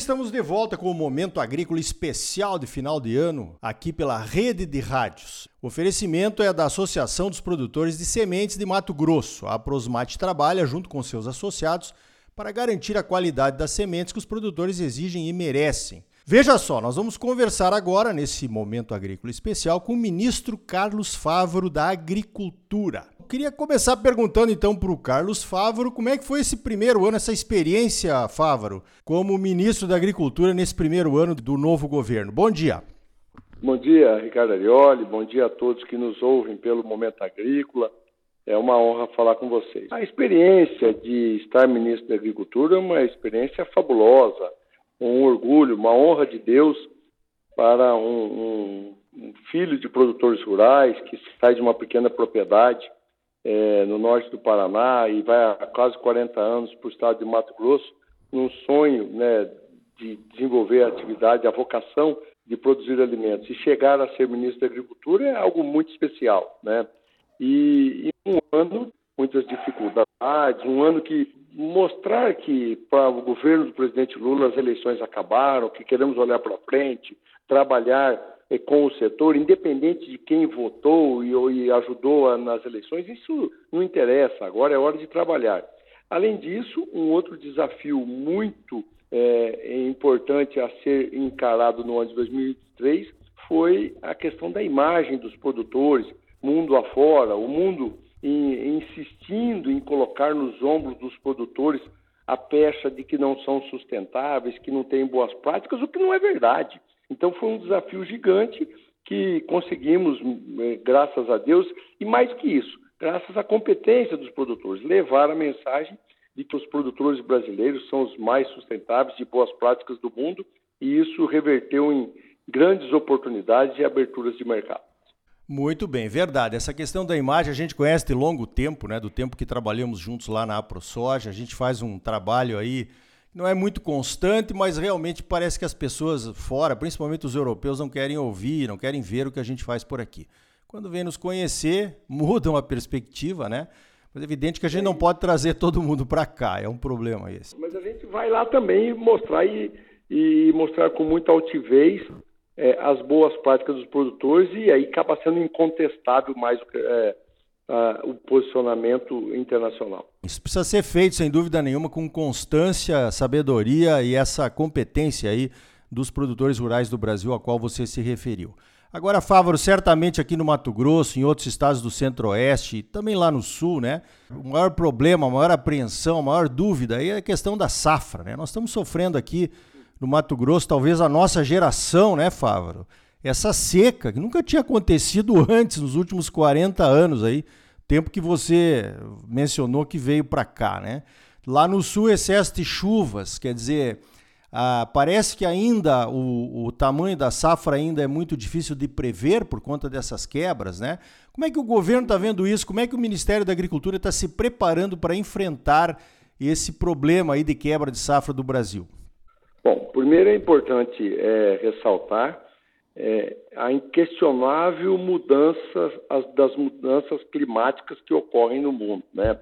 estamos de volta com o Momento Agrícola Especial de final de ano, aqui pela Rede de Rádios. O oferecimento é da Associação dos Produtores de Sementes de Mato Grosso. A Prosmate trabalha junto com seus associados para garantir a qualidade das sementes que os produtores exigem e merecem. Veja só, nós vamos conversar agora, nesse momento agrícola especial, com o ministro Carlos Fávaro da Agricultura. Eu queria começar perguntando então para o Carlos Fávaro como é que foi esse primeiro ano, essa experiência, Fávaro, como ministro da Agricultura nesse primeiro ano do novo governo. Bom dia. Bom dia, Ricardo Arioli. Bom dia a todos que nos ouvem pelo Momento Agrícola. É uma honra falar com vocês. A experiência de estar ministro da Agricultura é uma experiência fabulosa, um orgulho, uma honra de Deus para um, um, um filho de produtores rurais que sai de uma pequena propriedade é, no norte do Paraná e vai há quase 40 anos para o estado de Mato Grosso, num sonho né, de desenvolver a atividade, a vocação de produzir alimentos. E chegar a ser ministro da Agricultura é algo muito especial, né? E, e um ano, muitas dificuldades, um ano que mostrar que para o governo do presidente Lula as eleições acabaram, que queremos olhar para frente, trabalhar eh, com o setor, independente de quem votou e, ajudou nas eleições, isso não interessa, agora é hora de trabalhar. Além disso, um outro desafio muito é, importante a ser encarado no ano de 2003 foi a questão da imagem dos produtores, mundo afora, o mundo in, insistindo em colocar nos ombros dos produtores a pecha de que não são sustentáveis, que não têm boas práticas, o que não é verdade. Então foi um desafio gigante que conseguimos, é, graças a Deus, e mais que isso, graças à competência dos produtores, levar a mensagem de que os produtores brasileiros são os mais sustentáveis de boas práticas do mundo e isso reverteu em grandes oportunidades e aberturas de mercado. Muito bem, verdade. Essa questão da imagem a gente conhece de longo tempo, né? Do tempo que trabalhamos juntos lá na AproSoja. A gente faz um trabalho aí não é muito constante, mas realmente parece que as pessoas fora, principalmente os europeus, não querem ouvir, não querem ver o que a gente faz por aqui. Quando vem nos conhecer, mudam a perspectiva, né? Mas é evidente que a gente não pode trazer todo mundo para cá, é um problema esse. Mas a gente vai lá também mostrar e, e mostrar com muita altivez é, as boas práticas dos produtores e aí acaba sendo incontestável mais é, a, o posicionamento internacional. Isso precisa ser feito, sem dúvida nenhuma, com constância, sabedoria e essa competência aí dos produtores rurais do Brasil a qual você se referiu. Agora, Fávaro, certamente aqui no Mato Grosso, em outros estados do Centro-Oeste, também lá no Sul, né? O maior problema, a maior apreensão, a maior dúvida aí é a questão da safra, né? Nós estamos sofrendo aqui no Mato Grosso, talvez a nossa geração, né, Fávaro? Essa seca que nunca tinha acontecido antes, nos últimos 40 anos aí, tempo que você mencionou que veio para cá, né? Lá no Sul, excesso de chuvas, quer dizer, ah, parece que ainda o, o, tamanho da safra ainda é muito difícil de prever por conta dessas quebras, né? Como é que o governo está vendo isso? Como é que o Ministério da Agricultura está se preparando para enfrentar esse problema aí de quebra de safra do Brasil? Bom, primeiro é importante é, ressaltar é, a inquestionável mudança as, das mudanças climáticas que ocorrem no mundo, né?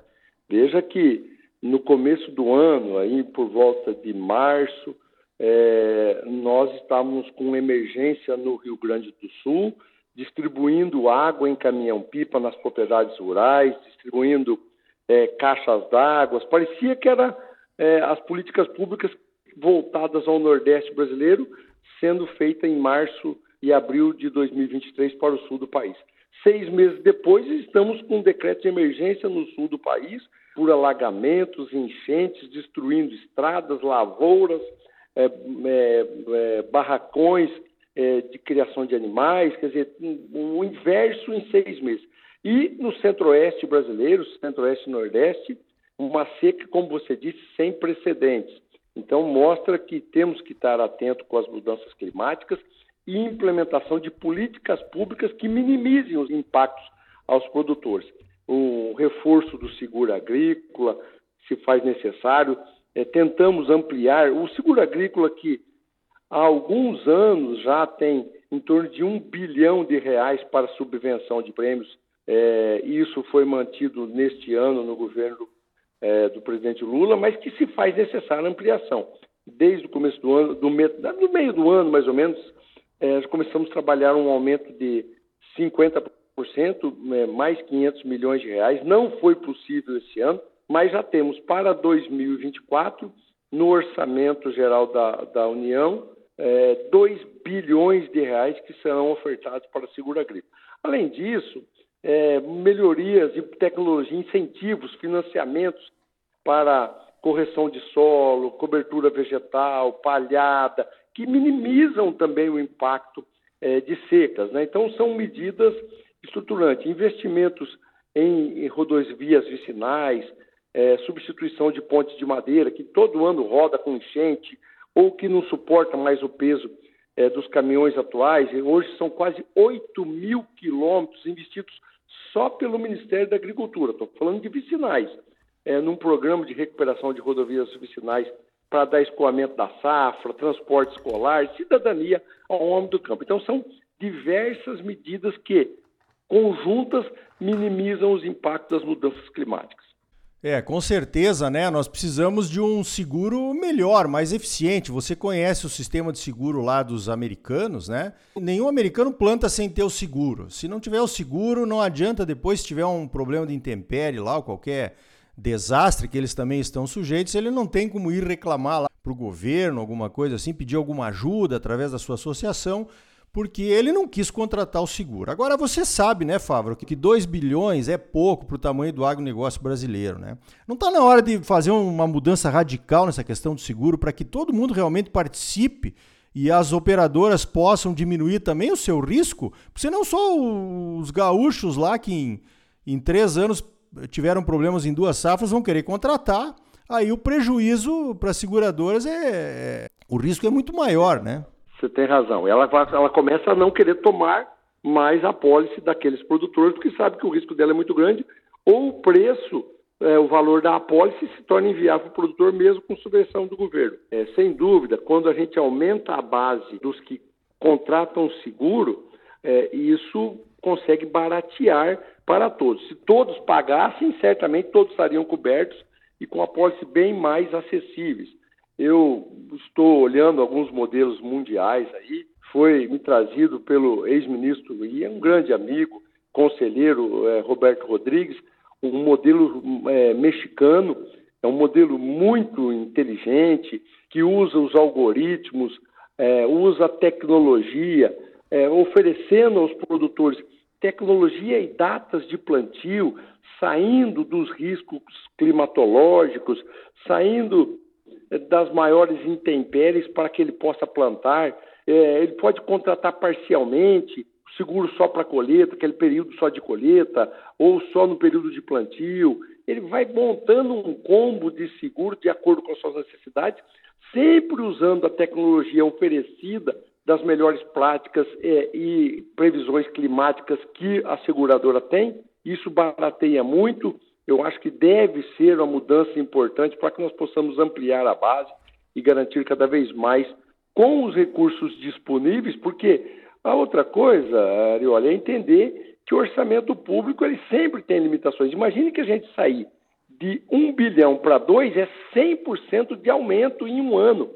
Veja que no começo do ano, aí por volta de março, é, nós estávamos com emergência no Rio Grande do Sul, distribuindo água em caminhão-pipa nas propriedades rurais, distribuindo é, caixas d'água. Parecia que eram é, as políticas públicas voltadas ao Nordeste brasileiro sendo feitas em março e abril de 2023 para o sul do país. Seis meses depois, estamos com um decreto de emergência no sul do país, por alagamentos, enchentes, destruindo estradas, lavouras, é, é, é, barracões é, de criação de animais, quer dizer, o inverso em seis meses. E no centro-oeste brasileiro, centro-oeste e nordeste, uma seca, como você disse, sem precedentes. Então, mostra que temos que estar atento com as mudanças climáticas e implementação de políticas públicas que minimizem os impactos aos produtores. O reforço do seguro agrícola, se faz necessário, é, tentamos ampliar o seguro agrícola que há alguns anos já tem em torno de um bilhão de reais para subvenção de prêmios. É, isso foi mantido neste ano no governo é, do presidente Lula, mas que se faz necessária ampliação. desde o começo do ano, do, meio do, meio do ano mais ou menos, é, começamos a trabalhar um aumento de 50%, é, mais 500 milhões de reais. Não foi possível esse ano, mas já temos para 2024, no orçamento geral da, da União, é, 2 bilhões de reais que serão ofertados para a seguro agrícola. Além disso, é, melhorias de tecnologia, incentivos, financiamentos para correção de solo, cobertura vegetal, palhada, que minimizam também o impacto é, de secas. Né? Então, são medidas estruturantes, investimentos em, em rodovias vicinais, é, substituição de pontes de madeira, que todo ano roda com enchente, ou que não suporta mais o peso é, dos caminhões atuais. Hoje são quase 8 mil quilômetros investidos só pelo Ministério da Agricultura. Estou falando de vicinais, é, num programa de recuperação de rodovias vicinais para dar escoamento da safra, transporte escolar, cidadania ao homem do campo. Então, são diversas medidas que, conjuntas, minimizam os impactos das mudanças climáticas. É, com certeza, né? Nós precisamos de um seguro melhor, mais eficiente. Você conhece o sistema de seguro lá dos americanos, né? Nenhum americano planta sem ter o seguro. Se não tiver o seguro, não adianta depois, se tiver um problema de intempérie lá, ou qualquer desastre que eles também estão sujeitos, ele não tem como ir reclamar lá para o governo, alguma coisa assim, pedir alguma ajuda através da sua associação, porque ele não quis contratar o seguro. Agora você sabe, né, Fábio, que 2 bilhões é pouco para o tamanho do agronegócio brasileiro, né? Não está na hora de fazer uma mudança radical nessa questão do seguro para que todo mundo realmente participe e as operadoras possam diminuir também o seu risco? Porque não só os gaúchos lá que em, em três anos tiveram problemas em duas safras vão querer contratar, aí o prejuízo para as seguradoras é, é, o risco é muito maior, né? Você tem razão. Ela, ela começa a não querer tomar mais a pólice daqueles produtores, porque sabe que o risco dela é muito grande, ou o preço, é, o valor da apólice se torna inviável para o produtor, mesmo com subvenção do governo. É, sem dúvida, quando a gente aumenta a base dos que contratam seguro, é, isso consegue baratear para todos. Se todos pagassem, certamente todos estariam cobertos e com apólice bem mais acessíveis. Eu estou olhando alguns modelos mundiais aí, foi me trazido pelo ex-ministro e é um grande amigo, conselheiro é, Roberto Rodrigues, um modelo é, mexicano, é um modelo muito inteligente, que usa os algoritmos, é, usa a tecnologia, é, oferecendo aos produtores tecnologia e datas de plantio, saindo dos riscos climatológicos, saindo das maiores intempéries para que ele possa plantar. É, ele pode contratar parcialmente, seguro só para colheita, aquele período só de colheita, ou só no período de plantio. Ele vai montando um combo de seguro de acordo com as suas necessidades, sempre usando a tecnologia oferecida das melhores práticas é, e previsões climáticas que a seguradora tem. Isso barateia muito. Eu acho que deve ser uma mudança importante para que nós possamos ampliar a base e garantir cada vez mais com os recursos disponíveis, porque a outra coisa, Arioli, é entender que o orçamento público ele sempre tem limitações. Imagine que a gente sair de 1 bilhão para 2 é 100% de aumento em um ano.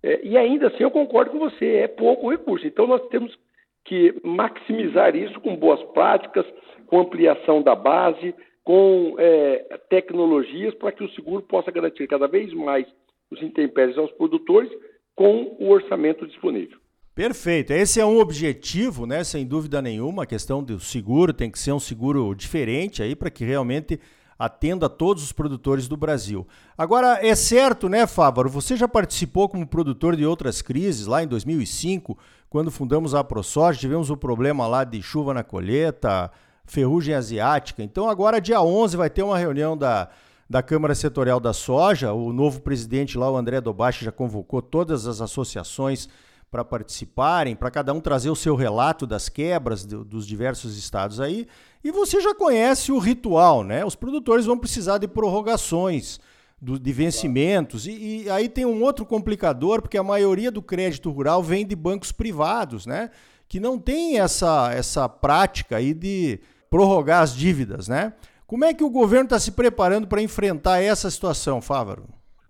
É, e ainda assim eu concordo com você, é pouco recurso. Então nós temos que maximizar isso com boas práticas, com ampliação da base, com é, tecnologias para que o seguro possa garantir cada vez mais os intempéries aos produtores com o orçamento disponível. Perfeito. Esse é um objetivo, né? Sem dúvida nenhuma. A questão do seguro tem que ser um seguro diferente aí para que realmente atenda a todos os produtores do Brasil. Agora, é certo, né, Fávaro? Você já participou como produtor de outras crises, lá em 2005, quando fundamos a ProSoja, tivemos o problema lá de chuva na colheita, ferrugem asiática. Então, agora, dia 11, vai ter uma reunião da, da Câmara Setorial da Soja. O novo presidente lá, o André Dobache, já convocou todas as associações para participarem, para cada um trazer o seu relato das quebras do, dos diversos estados aí. E você já conhece o ritual, né? Os produtores vão precisar de prorrogações, do, de vencimentos. E, e, aí tem um outro complicador, porque a maioria do crédito rural vem de bancos privados, né? Que não tem essa, essa prática aí de prorrogar as dívidas, né? Como é que o governo está se preparando para enfrentar essa situação, Fávaro?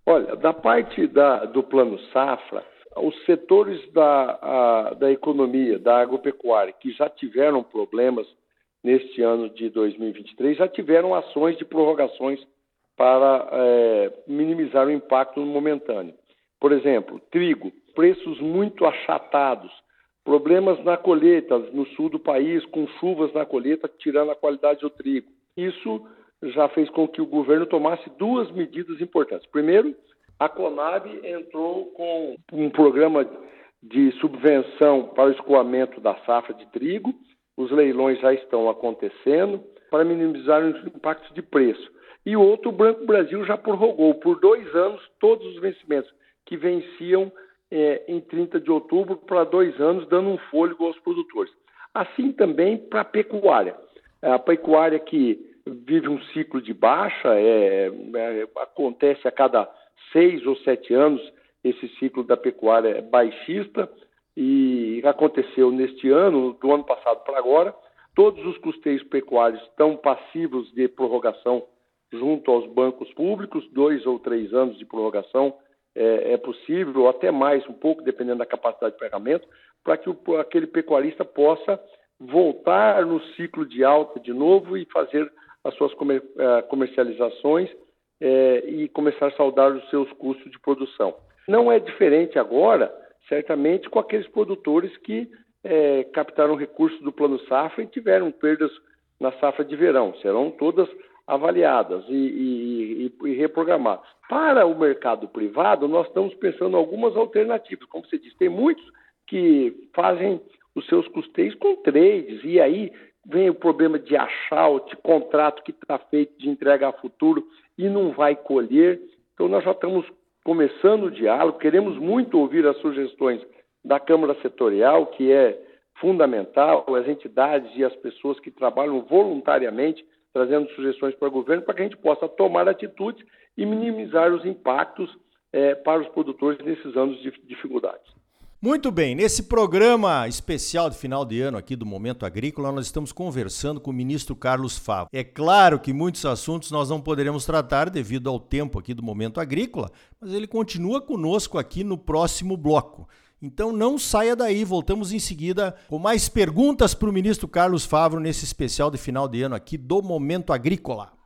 Olha, da parte da, do plano safra, os setores da, a, da economia, da agropecuária, que já tiveram problemas neste ano de 2023, já tiveram ações de prorrogações para é, minimizar o impacto momentâneo. Por exemplo, trigo, preços muito achatados, problemas na colheita no sul do país, com chuvas na colheita, tirando a qualidade do trigo. Isso já fez com que o governo tomasse duas medidas importantes. Primeiro, a Conab entrou com um programa de subvenção para o escoamento da safra de trigo. Os leilões já estão acontecendo para minimizar os impactos de preço. E outro, o Branco Brasil já prorrogou por dois anos todos os vencimentos que venciam é, em 30 de outubro para dois anos, dando um fôlego aos produtores. Assim também para a pecuária. A pecuária que vive um ciclo de baixa, é, é, acontece a cada seis ou sete anos esse ciclo da pecuária baixista e aconteceu neste ano, do ano passado para agora. Todos os custeios pecuários estão passivos de prorrogação junto aos bancos públicos, dois ou três anos de prorrogação é, é possível, ou até mais, um pouco, dependendo da capacidade de pagamento, para que o, aquele pecuarista possa voltar no ciclo de alta de novo e fazer as suas comer, uh, comercializações uh, e começar a saldar os seus custos de produção. Não é diferente agora, certamente, com aqueles produtores que uh, captaram recursos do Plano Safra e tiveram perdas na safra de verão. Serão todas avaliadas e, e, e, e, reprogramadas. Para o mercado privado, nós estamos pensando em algumas alternativas. Como você disse, tem muitos que fazem os seus custeios com trades, e aí vem o problema de achar o contrato que está feito de entrega a futuro e não vai colher. Então, nós já estamos começando o diálogo, queremos muito ouvir as sugestões da Câmara Setorial, que é fundamental, as entidades e as pessoas que trabalham voluntariamente trazendo sugestões para o governo para que a gente possa tomar atitudes e minimizar os impactos é, para os produtores nesses anos de dificuldades. Muito bem, nesse programa especial de final de ano aqui do Momento Agrícola, nós estamos conversando com o ministro Carlos Favo. É claro que muitos assuntos nós não poderemos tratar devido ao tempo aqui do Momento Agrícola, mas ele continua conosco aqui no próximo bloco. Então não saia daí, voltamos em seguida com mais perguntas para o ministro Carlos Favro nesse especial de final de ano aqui do Momento Agrícola.